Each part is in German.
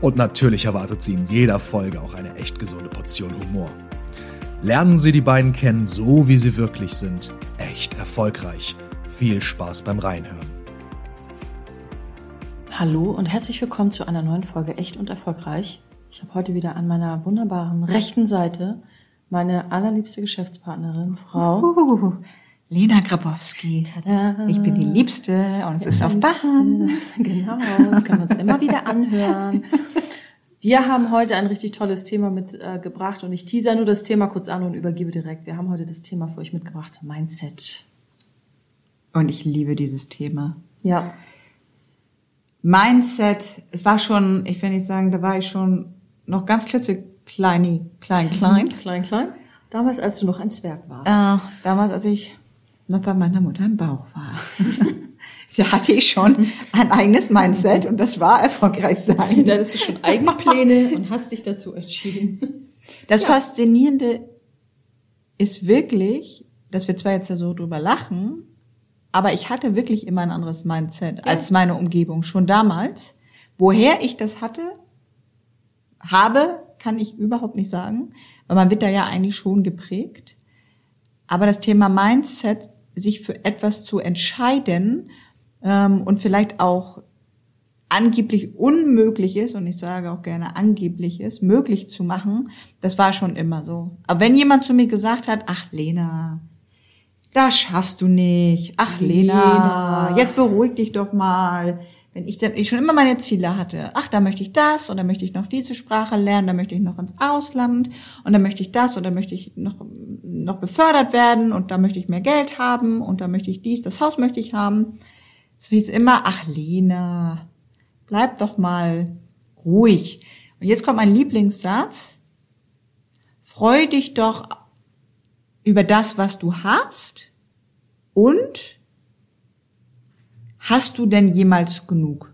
Und natürlich erwartet Sie in jeder Folge auch eine echt gesunde Portion Humor. Lernen Sie die beiden kennen, so wie sie wirklich sind. Echt erfolgreich. Viel Spaß beim Reinhören. Hallo und herzlich willkommen zu einer neuen Folge Echt und Erfolgreich. Ich habe heute wieder an meiner wunderbaren rechten Seite meine allerliebste Geschäftspartnerin, Frau Uh, Lena Grabowski. Tada. Ich bin die Liebste und es ist auf Bach. Genau, das können wir uns immer wieder anhören. Wir haben heute ein richtig tolles Thema mitgebracht und ich teaser nur das Thema kurz an und übergebe direkt. Wir haben heute das Thema für euch mitgebracht, Mindset. Und ich liebe dieses Thema. Ja, Mindset, es war schon, ich will nicht sagen, da war ich schon noch ganz klitzeklein, klein, klein. klein, klein. Damals, als du noch ein Zwerg warst. Äh, damals, als ich noch bei meiner Mutter im Bauch war. da hatte ich schon ein eigenes Mindset und das war erfolgreich sein. Da hattest du schon eigene Pläne und hast dich dazu entschieden. Das Faszinierende ist wirklich, dass wir zwar jetzt da so drüber lachen, aber ich hatte wirklich immer ein anderes Mindset als meine Umgebung schon damals. Woher ich das hatte, habe, kann ich überhaupt nicht sagen, weil man wird da ja eigentlich schon geprägt. Aber das Thema Mindset, sich für etwas zu entscheiden ähm, und vielleicht auch angeblich unmöglich ist, und ich sage auch gerne angeblich ist, möglich zu machen, das war schon immer so. Aber wenn jemand zu mir gesagt hat, ach Lena, das schaffst du nicht, ach Lena, Lena. jetzt beruhig dich doch mal. Wenn ich dann ich schon immer meine Ziele hatte, ach, da möchte ich das und dann möchte ich noch diese Sprache lernen, da möchte ich noch ins Ausland und dann möchte ich das und dann möchte ich noch, noch befördert werden und da möchte ich mehr Geld haben und da möchte ich dies, das Haus möchte ich haben. So ist immer, ach Lena, bleib doch mal ruhig. Und jetzt kommt mein Lieblingssatz. Freu dich doch über das, was du hast und hast du denn jemals genug?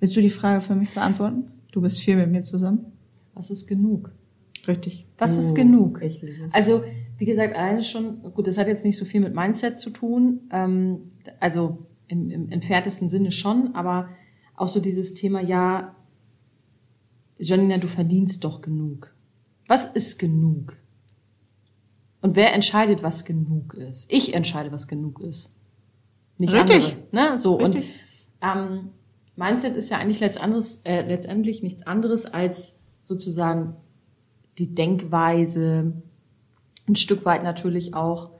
Willst du die Frage für mich beantworten? Du bist viel mit mir zusammen. Was ist genug? Richtig. Was ist genug? Ich liebe es. Also, wie gesagt, alleine schon, gut, das hat jetzt nicht so viel mit Mindset zu tun, ähm, also im, im entferntesten Sinne schon, aber auch so dieses Thema, ja, Janina, du verdienst doch genug. Was ist genug? Und wer entscheidet, was genug ist? Ich entscheide, was genug ist. Nicht Richtig. andere. Ne? So, Richtig. und ähm, Mindset ist ja eigentlich letztendlich, äh, letztendlich nichts anderes als sozusagen die Denkweise, ein Stück weit natürlich auch,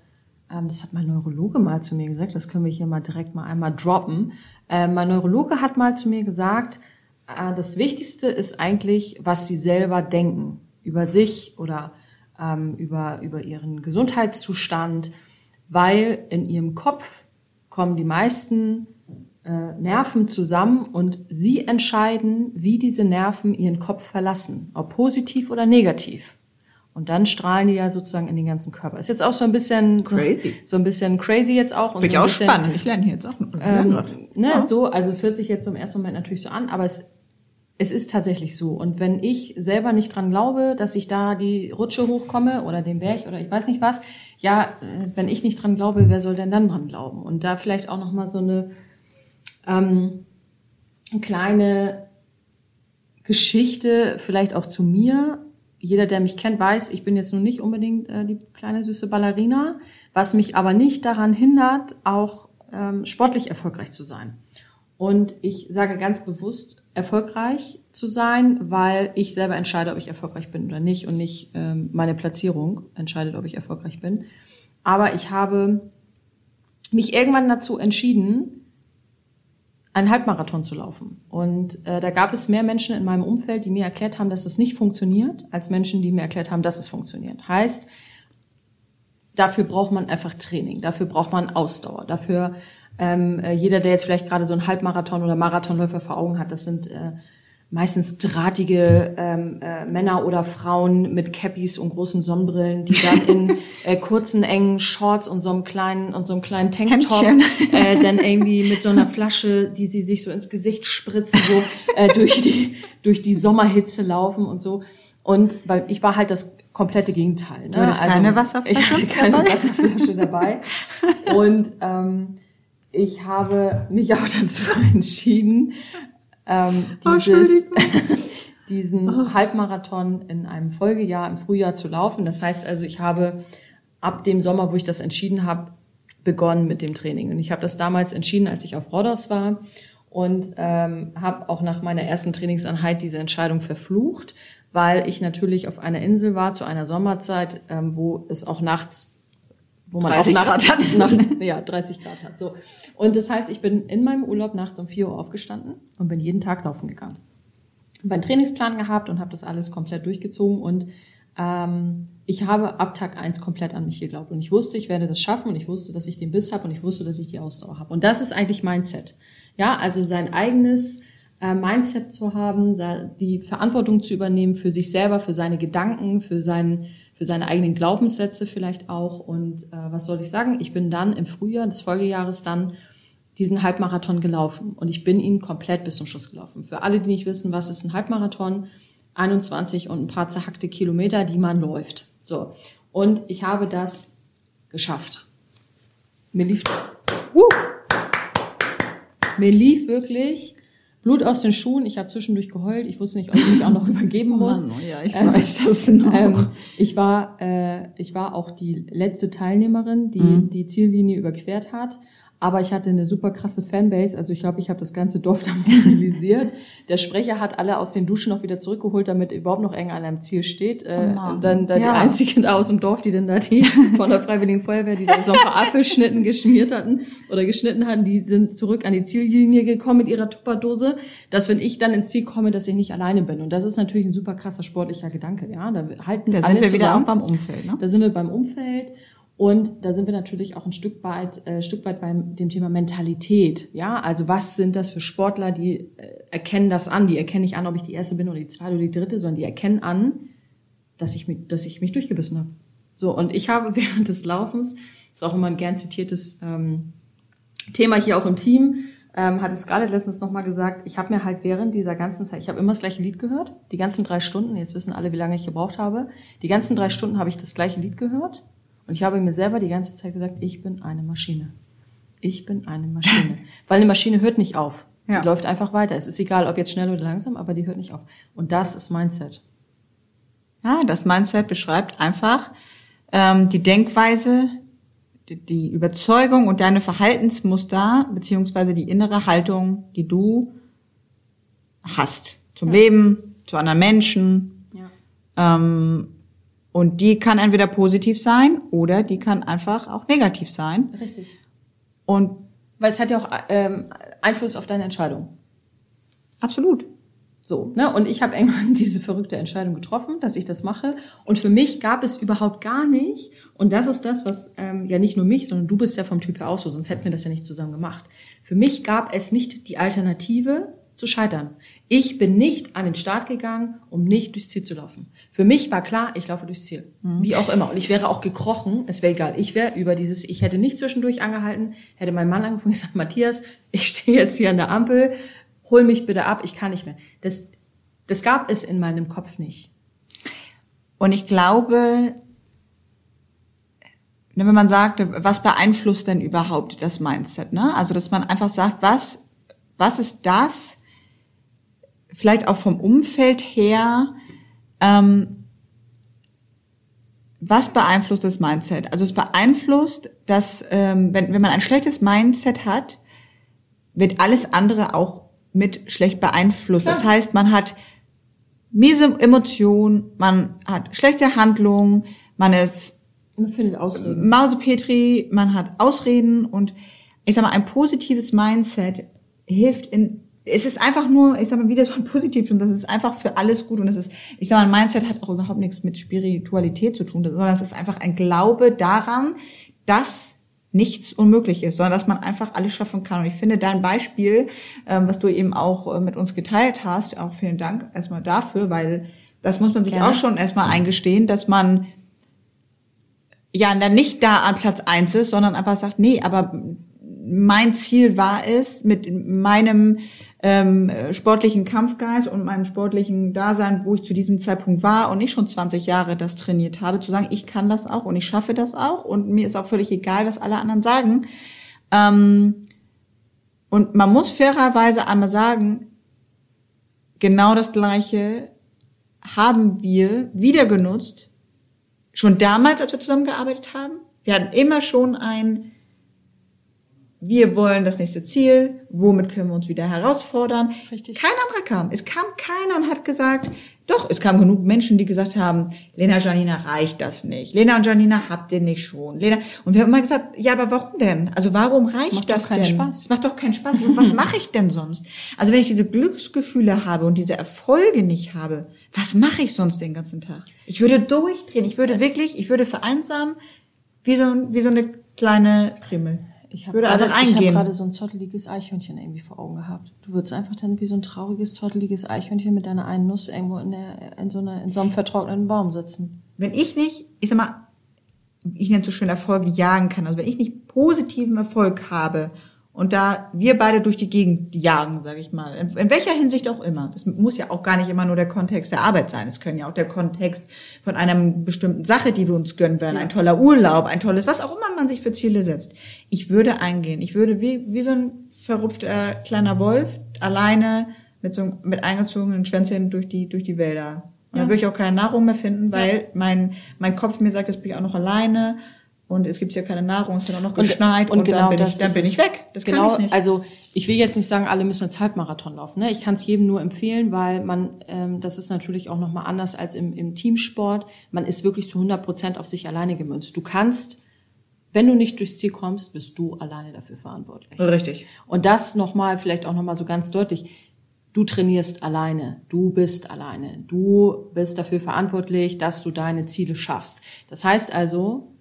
ähm, das hat mein Neurologe mal zu mir gesagt, das können wir hier mal direkt mal einmal droppen. Äh, mein Neurologe hat mal zu mir gesagt, äh, das Wichtigste ist eigentlich, was sie selber denken über sich oder ähm, über, über ihren Gesundheitszustand, weil in ihrem Kopf kommen die meisten äh, Nerven zusammen und sie entscheiden, wie diese Nerven ihren Kopf verlassen, ob positiv oder negativ. Und dann strahlen die ja sozusagen in den ganzen Körper. Ist jetzt auch so ein bisschen Crazy. so ein bisschen crazy jetzt auch. Finde ich so auch bisschen, spannend. Ich lerne hier jetzt auch. ähm, ne, Ja. so, also es hört sich jetzt im ersten Moment natürlich so an, aber es, es ist tatsächlich so. Und wenn ich selber nicht dran glaube, dass ich da die Rutsche hochkomme oder den Berg oder ich weiß nicht was, ja, äh, wenn ich nicht dran glaube, wer soll denn dann dran glauben? Und da vielleicht auch noch mal so eine ähm, eine kleine Geschichte, vielleicht auch zu mir. Jeder, der mich kennt, weiß, ich bin jetzt nun nicht unbedingt äh, die kleine süße Ballerina, was mich aber nicht daran hindert, auch ähm, sportlich erfolgreich zu sein. Und ich sage ganz bewusst, erfolgreich zu sein, weil ich selber entscheide, ob ich erfolgreich bin oder nicht und nicht ähm, meine Platzierung entscheidet, ob ich erfolgreich bin. Aber ich habe mich irgendwann dazu entschieden, einen Halbmarathon zu laufen. Und äh, da gab es mehr Menschen in meinem Umfeld, die mir erklärt haben, dass das nicht funktioniert, als Menschen, die mir erklärt haben, dass es funktioniert. Heißt, dafür braucht man einfach Training, dafür braucht man Ausdauer, dafür ähm, äh, jeder, der jetzt vielleicht gerade so einen Halbmarathon oder Marathonläufer vor Augen hat, das sind äh, meistens drahtige ähm, äh, Männer oder Frauen mit Cappies und großen Sonnenbrillen, die dann in äh, kurzen engen Shorts und so einem kleinen und so einem kleinen Tanktop äh, dann irgendwie mit so einer Flasche, die sie sich so ins Gesicht spritzen, so äh, durch die durch die Sommerhitze laufen und so. Und weil ich war halt das komplette Gegenteil. Ne? Du hattest also, keine Wasserflasche Ich hatte keine dabei? Wasserflasche dabei. Und ähm, ich habe mich auch dazu entschieden, ähm, Oh, dieses, diesen Halbmarathon in einem Folgejahr im Frühjahr zu laufen. Das heißt also, ich habe ab dem Sommer, wo ich das entschieden habe, begonnen mit dem Training. Und ich habe das damals entschieden, als ich auf Rhodos war und ähm, habe auch nach meiner ersten Trainingseinheit diese Entscheidung verflucht, weil ich natürlich auf einer Insel war zu einer Sommerzeit, ähm, wo es auch nachts wo man 30 auch nachts Grad hat. Nach, ja, 30 Grad hat. So. Und das heißt, ich bin in meinem Urlaub nachts um 4 Uhr aufgestanden und bin jeden Tag laufen gegangen. Habe einen Trainingsplan gehabt und habe das alles komplett durchgezogen und ähm, ich habe ab Tag eins komplett an mich geglaubt und ich wusste, ich werde das schaffen und ich wusste, dass ich den Biss habe und ich wusste, dass ich die Ausdauer habe. Und das ist eigentlich Mindset. Ja, also sein eigenes äh, Mindset zu haben, die Verantwortung zu übernehmen für sich selber, für seine Gedanken, für seinen für seine eigenen Glaubenssätze vielleicht auch. Und äh, was soll ich sagen? Ich bin dann im Frühjahr des Folgejahres dann diesen Halbmarathon gelaufen und ich bin ihn komplett bis zum Schluss gelaufen. Für alle, die nicht wissen, was ist ein Halbmarathon, 21 und ein paar zerhackte Kilometer, die man läuft. So. Und ich habe das geschafft. Mir lief, uh, mir lief wirklich Blut aus den Schuhen. Ich habe zwischendurch geheult. Ich wusste nicht, ob ich mich auch noch übergeben muss. Mann, oh ja, ich Ähm, weiß das noch. ähm, ich war, äh, ich war auch die letzte Teilnehmerin, die die Ziellinie überquert hat. Aber ich hatte eine super krasse Fanbase. Also ich glaube, ich habe das ganze Dorf da mobilisiert. Der Sprecher hat alle aus den Duschen noch wieder zurückgeholt, damit überhaupt noch irgendeiner am Ziel steht. Äh, und dann, dann Ja. die einzigen da aus dem Dorf, die dann da die von der Freiwilligen Feuerwehr, die da so ein paar Apfelschnitten geschmiert hatten oder geschnitten hatten, die sind zurück an die Ziellinie gekommen mit ihrer Tupperdose, dass wenn ich dann ins Ziel komme, dass ich nicht alleine bin. Und das ist natürlich ein super krasser sportlicher Gedanke. Ja, da halten da alle sind wir wieder auch zusammen. beim Umfeld, ne? Da sind wir beim Umfeld und da sind wir natürlich auch ein Stück weit, äh, Stück weit beim dem Thema Mentalität. Ja, also was sind das für Sportler, die äh, erkennen das an? Die erkennen nicht an, ob ich die erste bin oder die zweite oder die dritte, sondern die erkennen an, dass ich mich, dass ich mich durchgebissen habe. So und ich habe während des Laufens, ist auch immer ein gern zitiertes ähm, Thema hier auch im Team, ähm, hat es Scarlett letztens nochmal gesagt, ich habe mir halt während dieser ganzen Zeit, ich habe immer das gleiche Lied gehört, die ganzen drei Stunden, jetzt wissen alle, wie lange ich gebraucht habe, die ganzen drei Stunden habe ich das gleiche Lied gehört und ich habe mir selber die ganze Zeit gesagt, ich bin eine Maschine. Ich bin eine Maschine. Weil eine Maschine hört nicht auf. Ja. Die läuft einfach weiter. Es ist egal, ob jetzt schnell oder langsam, aber die hört nicht auf. Und das ist Mindset. Ja, das Mindset beschreibt einfach ähm, die Denkweise, die, die Überzeugung und deine Verhaltensmuster beziehungsweise die innere Haltung, die du hast zum Leben, zu anderen Menschen. Ja. Ähm, und die kann entweder positiv sein oder die kann einfach auch negativ sein. Richtig. Und Weil es hat ja auch ähm, Einfluss auf deine Entscheidung. absolut. So, ne? Und ich habe irgendwann diese verrückte Entscheidung getroffen, dass ich das mache. Und für mich gab es überhaupt gar nicht. Und das ist das, was ähm, ja nicht nur mich, sondern du bist ja vom Typ her auch so, sonst hätten wir das ja nicht zusammen gemacht. Für mich gab es nicht die Alternative zu scheitern. Ich bin nicht an den Start gegangen, um nicht durchs Ziel zu laufen. Für mich war klar, ich laufe durchs Ziel. Wie auch immer. Und ich wäre auch gekrochen, es wäre egal. Ich wäre über dieses, ich hätte nicht zwischendurch angehalten, hätte mein Mann angefangen und gesagt, Matthias, ich stehe jetzt hier an der Ampel, hol mich bitte ab, ich kann nicht mehr. Das, das gab es in meinem Kopf nicht. Und ich glaube, ne, wenn man sagt, was beeinflusst denn überhaupt das Mindset? Ne? Also, dass man einfach sagt, was, was ist das, vielleicht auch vom Umfeld her, ähm, was beeinflusst das Mindset? Also es beeinflusst, dass ähm, wenn, wenn man ein schlechtes Mindset hat, wird alles andere auch mit schlecht beeinflusst. Das heißt, man hat miese Emotionen, man hat schlechte Handlungen, man ist Man findet Ausreden. Mausepetri, man hat Ausreden und ich sag mal, ein positives Mindset hilft in, es ist einfach nur, ich sag mal, wie das von positiv und das ist einfach für alles gut und es ist, ich sag mal, ein Mindset hat auch überhaupt nichts mit Spiritualität zu tun, sondern es ist einfach ein Glaube daran, dass nichts unmöglich ist, sondern dass man einfach alles schaffen kann. Und ich finde dein Beispiel, ähm, was du eben auch äh, mit uns geteilt hast, auch vielen Dank erstmal dafür, weil das muss man sich Gerne. auch schon erstmal eingestehen, dass man ja dann nicht da an Platz eins ist, sondern einfach sagt, nee, aber mein Ziel war es, mit meinem ähm, sportlichen Kampfgeist und meinem sportlichen Dasein, wo ich zu diesem Zeitpunkt war und ich schon 20 Jahre das trainiert habe, zu sagen, ich kann das auch und ich schaffe das auch und mir ist auch völlig egal, was alle anderen sagen. Ähm, und man muss fairerweise einmal sagen, genau das Gleiche haben wir wieder genutzt, schon damals, als wir zusammengearbeitet haben. Wir hatten immer schon ein wir wollen das nächste Ziel, womit können wir uns wieder herausfordern. Richtig. Kein anderer kam. Es kam keiner und hat gesagt, doch, es kamen genug Menschen, die gesagt haben, Lena Janina reicht das nicht. Lena und Janina habt ihr nicht schon. Lena und wir haben immer gesagt, ja, aber warum denn? Also warum reicht macht das doch keinen denn? Spaß. Es macht doch keinen Spaß. Und was mache ich denn sonst? Also wenn ich diese Glücksgefühle habe und diese Erfolge nicht habe, was mache ich sonst den ganzen Tag? Ich würde durchdrehen. Ich würde wirklich, ich würde vereinsamen wie so, wie so eine kleine Primel. Ich habe gerade, ich hab gerade so ein zotteliges Eichhörnchen irgendwie vor Augen gehabt. Du würdest einfach dann wie so ein trauriges, zotteliges Eichhörnchen mit deiner einen Nuss irgendwo in, der, in, so, einer, in so einem vertrockneten Baum sitzen. Wenn ich nicht, ich sag mal, ich nenne es so schön Erfolge jagen kann, also wenn ich nicht positiven Erfolg habe und da wir beide durch die Gegend jagen, sage ich mal, in, in, welcher Hinsicht auch immer. Das muss ja auch gar nicht immer nur der Kontext der Arbeit sein. Es können ja auch der Kontext von einer bestimmten Sache, die wir uns gönnen werden, ja. ein toller Urlaub, ein tolles, was auch immer man sich für Ziele setzt. Ich würde eingehen. Ich würde wie, wie so ein verrupfter kleiner Wolf alleine mit so mit eingezogenen Schwänzchen durch die durch die Wälder. Und ja. dann würde ich auch keine Nahrung mehr finden, weil ja. mein mein Kopf mir sagt, jetzt bin ich auch noch alleine und es gibt ja keine Nahrung, es hat auch noch geschneit und, und, und genau dann, bin, ich, dann bin ich weg. Das genau, kann ich nicht. Also ich will jetzt nicht sagen, alle müssen einen Halbmarathon laufen. Ne? Ich kann es jedem nur empfehlen, weil man, ähm, das ist natürlich auch nochmal anders als im, im Teamsport. Man ist wirklich zu 100 Prozent auf sich alleine gemünzt. Du kannst, wenn du nicht durchs Ziel kommst, bist du alleine dafür verantwortlich. Richtig. Und das nochmal, vielleicht auch nochmal so ganz deutlich. Du trainierst alleine, du bist alleine, du bist dafür verantwortlich, dass du deine Ziele schaffst. Das heißt also,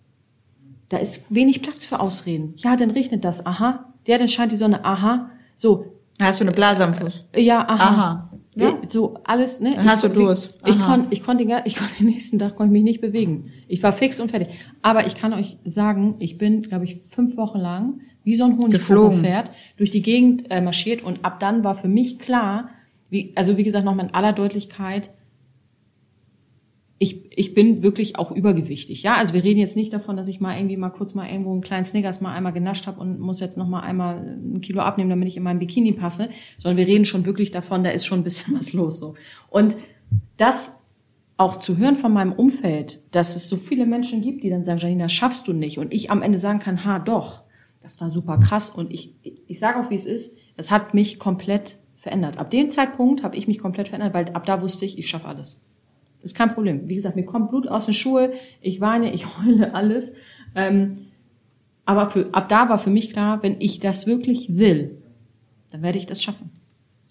da ist wenig Platz für Ausreden. Ja, dann regnet das. Aha. Ja, dann scheint die Sonne. Aha. So. Hast du eine Blase am Fuß? Äh, ja, aha. aha. Ja. So alles, ne? Dann hast ich, du Durst. Ich, konnte ich konnte den, ich konnte den nächsten Tag konnte ich mich nicht bewegen. Ich war fix und fertig. Aber ich kann euch sagen, ich bin, glaube ich, fünf Wochen lang wie so ein Honigflugpferd durch die Gegend äh, marschiert und ab dann war für mich klar, wie, also wie gesagt, nochmal in aller Deutlichkeit, ich, ich bin wirklich auch übergewichtig. Ja, also wir reden jetzt nicht davon, dass ich mal irgendwie mal kurz mal irgendwo einen kleinen Snickers mal einmal genascht habe und muss jetzt noch mal einmal ein Kilo abnehmen, damit ich in meinem Bikini passe, sondern wir reden schon wirklich davon, da ist schon ein bisschen was los so. Und das auch zu hören von meinem Umfeld, dass es so viele Menschen gibt, die dann sagen, Janina, schaffst du nicht und ich am Ende sagen kann, ha, doch. Das war super krass und ich ich sage auch, wie es ist, es hat mich komplett verändert. Ab dem Zeitpunkt habe ich mich komplett verändert, weil ab da wusste ich, ich schaffe alles. Ist kein Problem. Wie gesagt, mir kommt Blut aus den Schuhe, ich weine, ich heule alles. Ähm, aber für, ab da war für mich klar, wenn ich das wirklich will, dann werde ich das schaffen.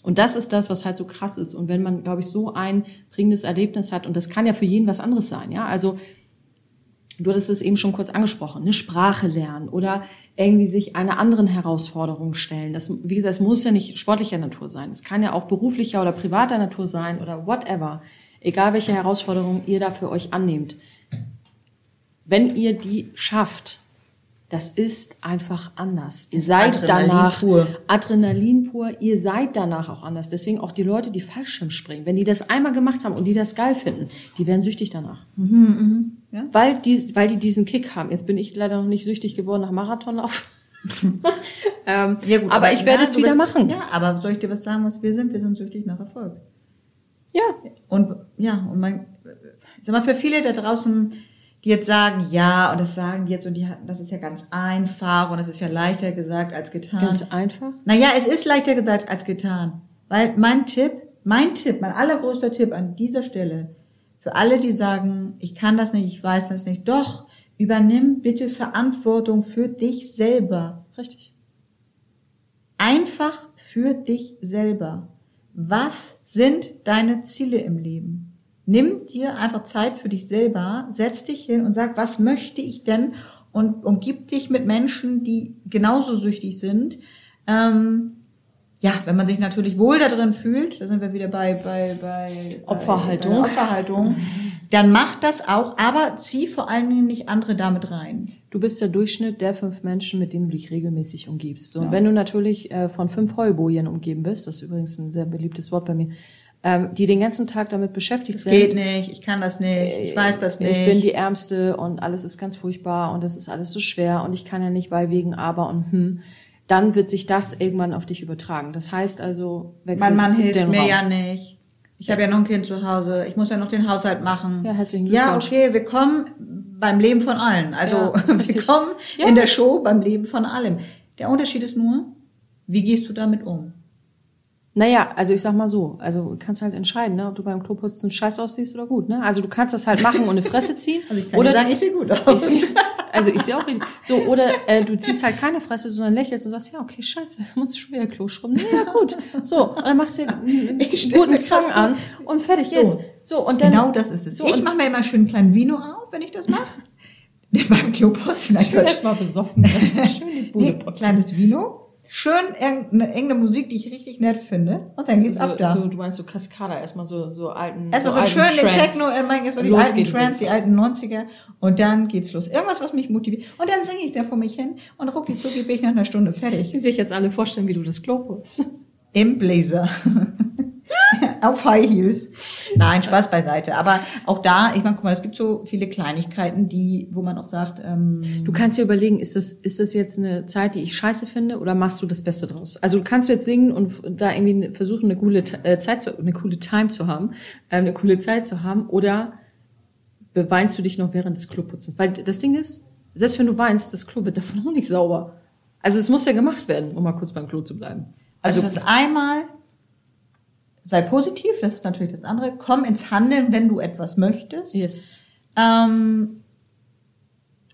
Und das ist das, was halt so krass ist. Und wenn man, glaube ich, so ein bringendes Erlebnis hat, und das kann ja für jeden was anderes sein, ja, also du hattest es eben schon kurz angesprochen, eine Sprache lernen oder irgendwie sich einer anderen Herausforderung stellen. Das, wie gesagt, es muss ja nicht sportlicher Natur sein. Es kann ja auch beruflicher oder privater Natur sein oder whatever egal welche Herausforderungen ihr da für euch annehmt, wenn ihr die schafft, das ist einfach anders. Ihr seid Adrenalin danach pur. Adrenalin pur, ihr seid danach auch anders. Deswegen auch die Leute, die Fallschirm springen, wenn die das einmal gemacht haben und die das geil finden, die werden süchtig danach. Mhm, mh. ja? weil, die, weil die diesen Kick haben. Jetzt bin ich leider noch nicht süchtig geworden nach Marathonlauf. ähm, ja gut, aber, aber, ich werde es wieder machen. Ja, aber soll ich dir was sagen, was wir sind? Wir sind süchtig nach Erfolg. Ja. Und ja, und man, sag mal, für viele da draußen, die jetzt sagen, ja, und das sagen die jetzt, und die hatten, das ist ja ganz einfach und das ist ja leichter gesagt als getan. Ganz einfach? Naja, es ist leichter gesagt als getan. Weil mein Tipp, mein Tipp, mein allergrößter Tipp an dieser Stelle, für alle, die sagen, ich kann das nicht, ich weiß das nicht, doch, übernimm bitte Verantwortung für dich selber. Richtig. Einfach für dich selber. Was sind deine Ziele im Leben? Nimm dir einfach Zeit für dich selber, setz dich hin und sag, was möchte ich denn und umgib dich mit Menschen, die genauso süchtig sind. Ähm, ja, wenn man sich natürlich wohl da drin fühlt, da sind wir wieder bei, bei, bei Opferhaltung. Bei, bei Opferhaltung, dann mach das auch, aber zieh vor allen Dingen nicht andere damit rein. Du bist der Durchschnitt der fünf Menschen, mit denen du dich regelmäßig umgibst. Und ja. wenn du natürlich äh, von fünf Heubojen umgeben bist, das ist übrigens ein sehr beliebtes Wort bei mir, ähm, die den ganzen Tag damit beschäftigt das sind. Geht nicht, ich kann das nicht, ich weiß das nicht. Ich bin die Ärmste und alles ist ganz furchtbar und das ist alles so schwer und ich kann ja nicht, weil wegen aber und hm. Dann wird sich das irgendwann auf dich übertragen. Das heißt also, mein Mann hilft mir Raum. ja nicht. Ich habe ja noch ein Kind zu Hause. Ich muss ja noch den Haushalt machen. Ja, herzlichen Glückwunsch. Ja, okay, wir kommen beim Leben von allen. Also ja, wir kommen ja. in der Show beim Leben von allem. Der Unterschied ist nur, wie gehst du damit um? Naja, also ich sag mal so, also du kannst halt entscheiden, ne, ob du beim Kloputzen scheiß aussiehst oder gut, ne? Also du kannst das halt machen und eine Fresse ziehen. Also ich kann oder sagen, ich sehe gut aus. Ich, also ich sehe auch richtig. So, oder äh, du ziehst halt keine Fresse, sondern lächelst und sagst, ja, okay, scheiße, muss schon wieder Klo schrubben. Ja, gut. So, und dann machst du einen, guten Song an und fertig so. ist. So, und dann, genau das ist es. So, ich mache mir immer schön einen kleinen Vino auf, wenn ich das mache. beim Kloputzen. Schön erstmal besoffen. Das war schön die Bude nee, Kleines Vino schön irgendeine, irgendeine Musik, die ich richtig nett finde. Und dann geht's so, ab da. So, du meinst so Cascada, erstmal so, so alten. Erstmal so, so schön den Techno, äh, so die alten Trance, die alten 90er. Und dann geht's los. Irgendwas, was mich motiviert. Und dann singe ich da vor mich hin und rucki zucki bin ich nach einer Stunde fertig. Wie sich jetzt alle vorstellen, wie du das Klo putzt. Im Blazer. auf High Heels. Nein, Spaß beiseite. Aber auch da, ich meine, guck mal, es gibt so viele Kleinigkeiten, die, wo man auch sagt, ähm, du kannst dir überlegen, ist das, ist das jetzt eine Zeit, die ich scheiße finde, oder machst du das Beste draus? Also du kannst jetzt singen und da irgendwie versuchen, eine coole äh, Zeit zu, eine coole Time zu haben, äh, eine coole Zeit zu haben, oder beweinst du dich noch während des Kloputzens? Weil das Ding ist, selbst wenn du weinst, das Klo wird davon auch nicht sauber. Also es muss ja gemacht werden, um mal kurz beim Klo zu bleiben. Also, also es ist einmal sei positiv, das ist natürlich das andere. Komm ins Handeln, wenn du etwas möchtest. Yes. Ähm,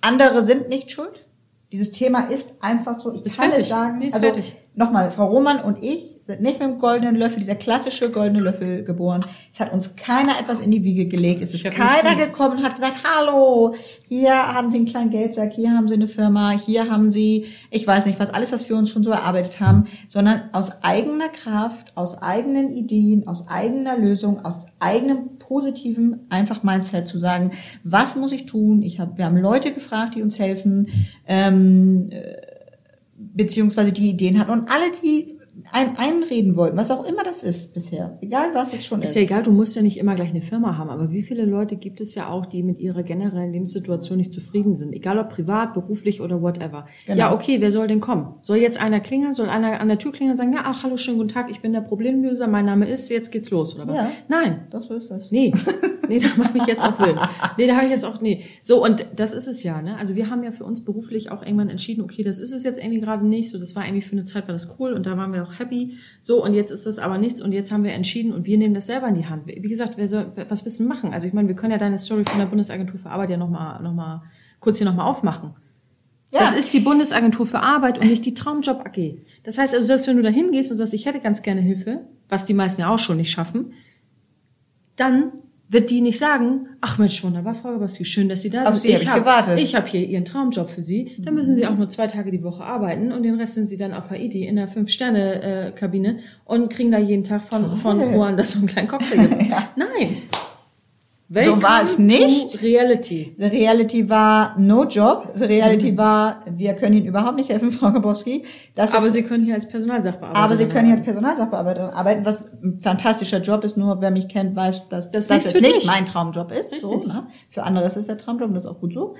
andere sind nicht schuld. Dieses Thema ist einfach so. Ich ist kann fertig. es sagen. Nee, ist also, fertig nochmal, Frau Roman und ich sind nicht mit dem goldenen Löffel, dieser klassische goldene Löffel geboren. Es hat uns keiner etwas in die Wiege gelegt. Es ist keiner gekommen und hat gesagt, hallo, hier haben Sie einen kleinen Geldsack, hier haben Sie eine Firma, hier haben Sie, ich weiß nicht was, alles, was wir uns schon so erarbeitet haben, sondern aus eigener Kraft, aus eigenen Ideen, aus eigener Lösung, aus eigenem positiven einfach Mindset zu sagen, was muss ich tun? Ich hab, wir haben Leute gefragt, die uns helfen. Ähm, äh, beziehungsweise die Ideen hatten und alle, die ein, einreden wollten, was auch immer das ist bisher, egal was es schon ist. Ist ja egal, du musst ja nicht immer gleich eine Firma haben, aber wie viele Leute gibt es ja auch, die mit ihrer generellen Lebenssituation nicht zufrieden sind, egal ob privat, beruflich oder whatever. Genau. Ja, okay, wer soll denn kommen? Soll jetzt einer klingeln, soll einer an der Tür klingeln und sagen, ja, ach, hallo, schönen guten Tag, ich bin der Problemlöser, mein Name ist, jetzt geht's los, oder was? Ja, Nein. Doch, so ist das. Nee. Nee, da mache ich jetzt auch wild. Nee, da habe ich jetzt auch, nee. So, und das ist es ja, ne? Also wir haben ja für uns beruflich auch irgendwann entschieden, okay, das ist es jetzt irgendwie gerade nicht, so, das war irgendwie für eine Zeit, war das cool und da waren wir auch happy. So, und jetzt ist das aber nichts und jetzt haben wir entschieden und wir nehmen das selber in die Hand. Wie gesagt, wer soll, was wissen machen? Also ich meine, wir können ja deine Story von der Bundesagentur für Arbeit ja nochmal, noch mal, kurz hier nochmal aufmachen. Ja. Das ist die Bundesagentur für Arbeit und nicht die Traumjob AG. Das heißt also, selbst wenn du da hingehst und sagst, ich hätte ganz gerne Hilfe, was die meisten ja auch schon nicht schaffen, dann wird die nicht sagen, ach Mensch, wunderbar, Frau Gabaski, schön, dass Sie da sind. Auf Sie ich habe gewartet. Ich habe hier Ihren Traumjob für Sie. Da müssen Sie auch nur zwei Tage die Woche arbeiten und den Rest sind Sie dann auf Haiti in der Fünf-Sterne-Kabine und kriegen da jeden Tag von, von Juan das so einen kleinen Cocktail. ja. Nein, Welcome so war es nicht. Reality. The Reality war no job. The Reality mhm. war, wir können Ihnen überhaupt nicht helfen, Frau Grabowski. Das aber ist, Sie können hier als Personalsachbearbeiterin Aber Sie können hier als Personalsachbearbeiterin arbeiten, was ein fantastischer Job ist. Nur wer mich kennt, weiß, dass das, das jetzt nicht mein Traumjob ist. Richtig. So, ne? Für andere ist es der Traumjob und das ist auch gut so.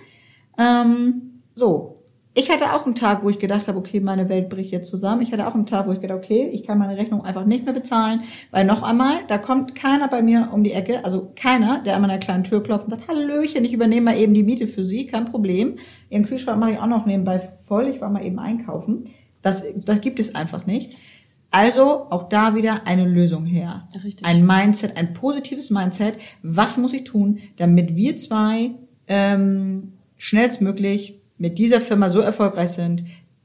Ähm, so, ich hatte auch einen Tag, wo ich gedacht habe, okay, meine Welt bricht jetzt zusammen. Ich hatte auch einen Tag, wo ich gedacht, okay, ich kann meine Rechnung einfach nicht mehr bezahlen, weil noch einmal, da kommt keiner bei mir um die Ecke, also keiner, der an meiner kleinen Tür klopft und sagt, Hallöchen, ich übernehme mal eben die Miete für Sie, kein Problem. Ihren Kühlschrank mache ich auch noch nebenbei voll, ich war mal eben einkaufen. Das, das gibt es einfach nicht. Also auch da wieder eine Lösung her. Richtig. Ein Mindset, ein positives Mindset. Was muss ich tun, damit wir zwei ähm, schnellstmöglich mit dieser Firma so erfolgreich sind,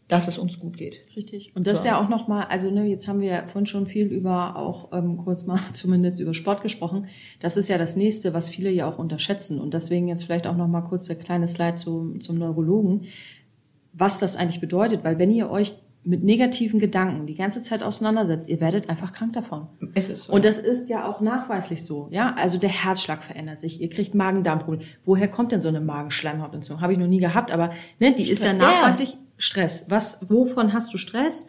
dass es uns gut geht. Richtig. Und das So. ist ja auch nochmal, also ne, jetzt haben wir vorhin schon viel über, auch ähm, kurz mal zumindest über Sport gesprochen. Das ist ja das Nächste, was viele ja auch unterschätzen. Und deswegen jetzt vielleicht auch nochmal kurz der kleine Slide zu, zum Neurologen, was das eigentlich bedeutet. Weil wenn ihr euch mit negativen Gedanken die ganze Zeit auseinandersetzt, ihr werdet einfach krank davon. Es ist so. Und das ist ja auch nachweislich so, ja. Also der Herzschlag verändert sich, ihr kriegt Magen-Darm-Probleme. Woher kommt denn so eine Magenschleimhautentzündung? Habe ich noch nie gehabt, aber ne, die ist ja Ja. nachweislich Stress. Was, wovon hast du Stress?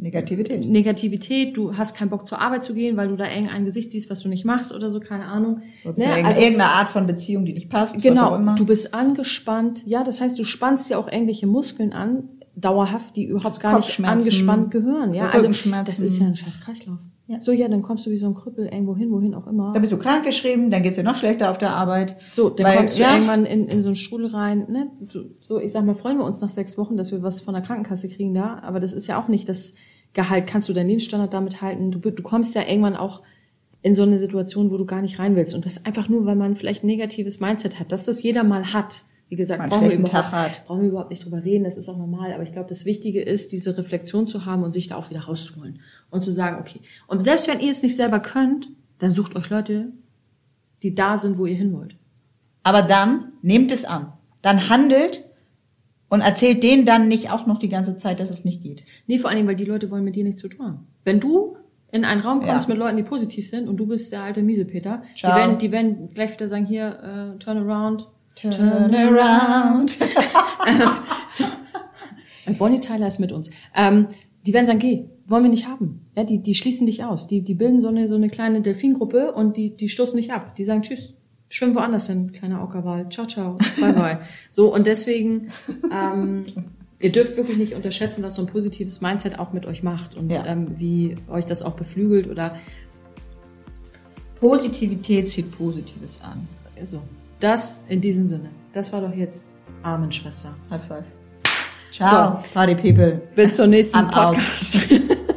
Negativität. Negativität, du hast keinen Bock zur Arbeit zu gehen, weil du da irgendein Gesicht siehst, was du nicht machst oder so, keine Ahnung. Ne, irgendeine, also- irgendeine Art von Beziehung, die nicht passt. Genau, immer. du bist angespannt. Ja, das heißt, du spannst ja auch irgendwelche Muskeln an, dauerhaft, die überhaupt gar nicht angespannt gehören. Ja, also das ist ja ein scheiß Kreislauf. Ja. So, ja, dann kommst du wie so ein Krüppel irgendwo hin, wohin auch immer. Da bist du krankgeschrieben, dann geht's dir noch schlechter auf der Arbeit. So, dann Weil, kommst du ja. irgendwann in, in so einen Strudel rein. Ne? So, so, ich sag mal, freuen wir uns nach sechs Wochen, dass wir was von der Krankenkasse kriegen da. Aber das ist ja auch nicht das Gehalt. Kannst du deinen Lebensstandard damit halten? Du, du kommst ja irgendwann auch in so eine Situation, wo du gar nicht rein willst. Und das einfach nur, weil man vielleicht ein negatives Mindset hat. Dass das jeder mal hat. Wie gesagt, brauchen wir, brauchen wir überhaupt nicht drüber reden. Das ist auch normal. Aber ich glaube, das Wichtige ist, diese Reflexion zu haben und sich da auch wieder rauszuholen. Und zu sagen, okay. Und selbst wenn ihr es nicht selber könnt, dann sucht euch Leute, die da sind, wo ihr hin wollt. Aber dann nehmt es an. Dann handelt und erzählt denen dann nicht auch noch die ganze Zeit, dass es nicht geht. Nee, vor allen Dingen, weil die Leute wollen mit dir nichts zu tun haben. Wenn du in einen Raum kommst Ja. mit Leuten, die positiv sind und du bist der alte Miesepeter, die werden, die werden gleich wieder sagen, hier, äh, turn around. Turn around. Und Bonnie Tyler ist mit uns. Ähm, die werden sagen, geh, wollen wir nicht haben. Ja, die, die schließen dich aus. Die, die bilden so eine, so eine kleine Delfingruppe und die, die stoßen dich ab. Die sagen, tschüss, schwimm woanders hin, kleiner Ockerwal. Ciao, ciao, bye, bye. so, und deswegen, ähm, ihr dürft wirklich nicht unterschätzen, was so ein positives Mindset auch mit euch macht und Ja. ähm, wie euch das auch beflügelt oder Positivität zieht Positives an. so. Das in diesem Sinne. Das war doch jetzt Amen, Schwester. High five. Ciao, Party People. Bis zur nächsten I'm. Podcast.